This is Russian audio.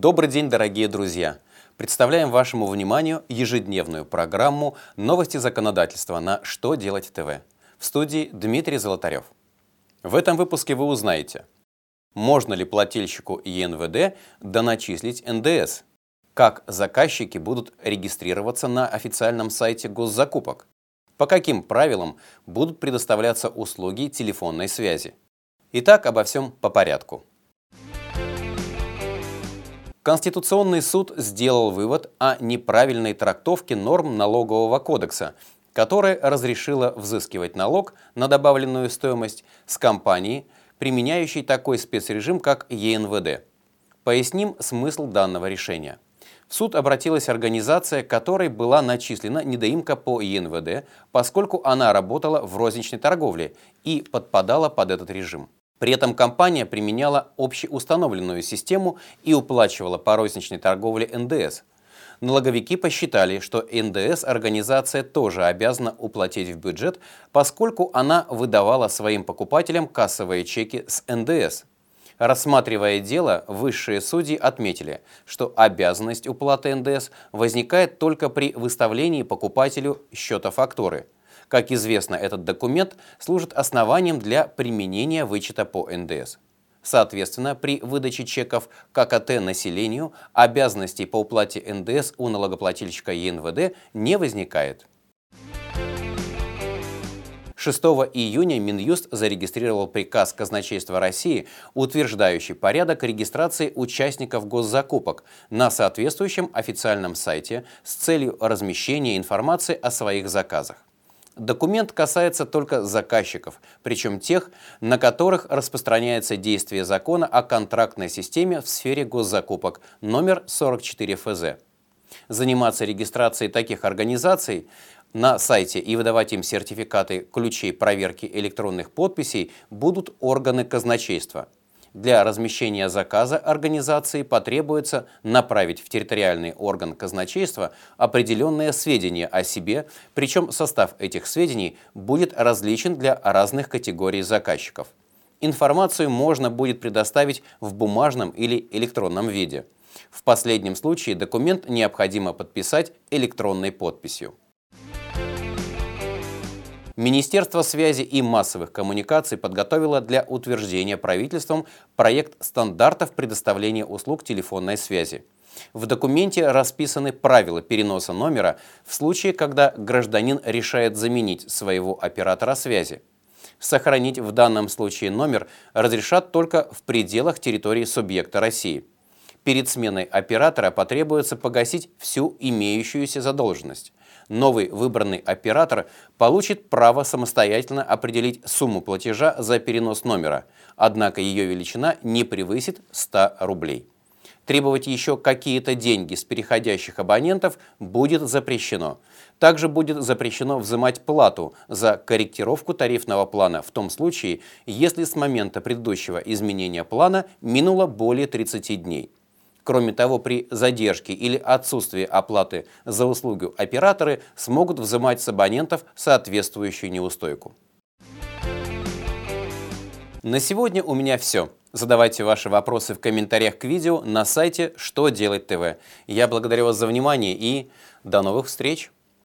Добрый день, дорогие друзья! Представляем вашему вниманию ежедневную программу «Новости законодательства» на «Что делать ТВ». В студии Дмитрий Золотарев. В этом выпуске вы узнаете, можно ли плательщику ЕНВД доначислить НДС, как заказчики будут регистрироваться на официальном сайте госзакупок, по каким правилам будут предоставляться услуги телефонной связи. Итак, обо всем по порядку. Конституционный суд сделал вывод о неправильной трактовке норм налогового кодекса, которая разрешила взыскивать налог на добавленную стоимость с компании, применяющей такой спецрежим, как ЕНВД. Поясним смысл данного решения. В суд обратилась организация, которой была начислена недоимка по ЕНВД, поскольку она работала в розничной торговле и подпадала под этот режим. При этом компания применяла общеустановленную систему и уплачивала по розничной торговле НДС. Налоговики посчитали, что НДС организация тоже обязана уплатить в бюджет, поскольку она выдавала своим покупателям кассовые чеки с НДС. Рассматривая дело, высшие судьи отметили, что обязанность уплаты НДС возникает только при выставлении покупателю счета фактуры – как известно, этот документ служит основанием для применения вычета по НДС. Соответственно, при выдаче чеков ККТ населению обязанностей по уплате НДС у налогоплательщика ЕНВД не возникает. 6 июня Минюст зарегистрировал приказ Казначейства России, утверждающий порядок регистрации участников госзакупок на соответствующем официальном сайте с целью размещения информации о своих заказах. Документ касается только заказчиков, причем тех, на которых распространяется действие закона о контрактной системе в сфере госзакупок номер 44 ФЗ. Заниматься регистрацией таких организаций на сайте и выдавать им сертификаты ключей проверки электронных подписей будут органы казначейства – для размещения заказа организации потребуется направить в территориальный орган казначейства определенные сведения о себе, причем состав этих сведений будет различен для разных категорий заказчиков. Информацию можно будет предоставить в бумажном или электронном виде. В последнем случае документ необходимо подписать электронной подписью. Министерство связи и массовых коммуникаций подготовило для утверждения правительством проект стандартов предоставления услуг телефонной связи. В документе расписаны правила переноса номера в случае, когда гражданин решает заменить своего оператора связи. Сохранить в данном случае номер разрешат только в пределах территории субъекта России. Перед сменой оператора потребуется погасить всю имеющуюся задолженность новый выбранный оператор получит право самостоятельно определить сумму платежа за перенос номера, однако ее величина не превысит 100 рублей. Требовать еще какие-то деньги с переходящих абонентов будет запрещено. Также будет запрещено взимать плату за корректировку тарифного плана в том случае, если с момента предыдущего изменения плана минуло более 30 дней. Кроме того, при задержке или отсутствии оплаты за услугу операторы смогут взимать с абонентов соответствующую неустойку. На сегодня у меня все. Задавайте ваши вопросы в комментариях к видео на сайте «Что делать ТВ». Я благодарю вас за внимание и до новых встреч!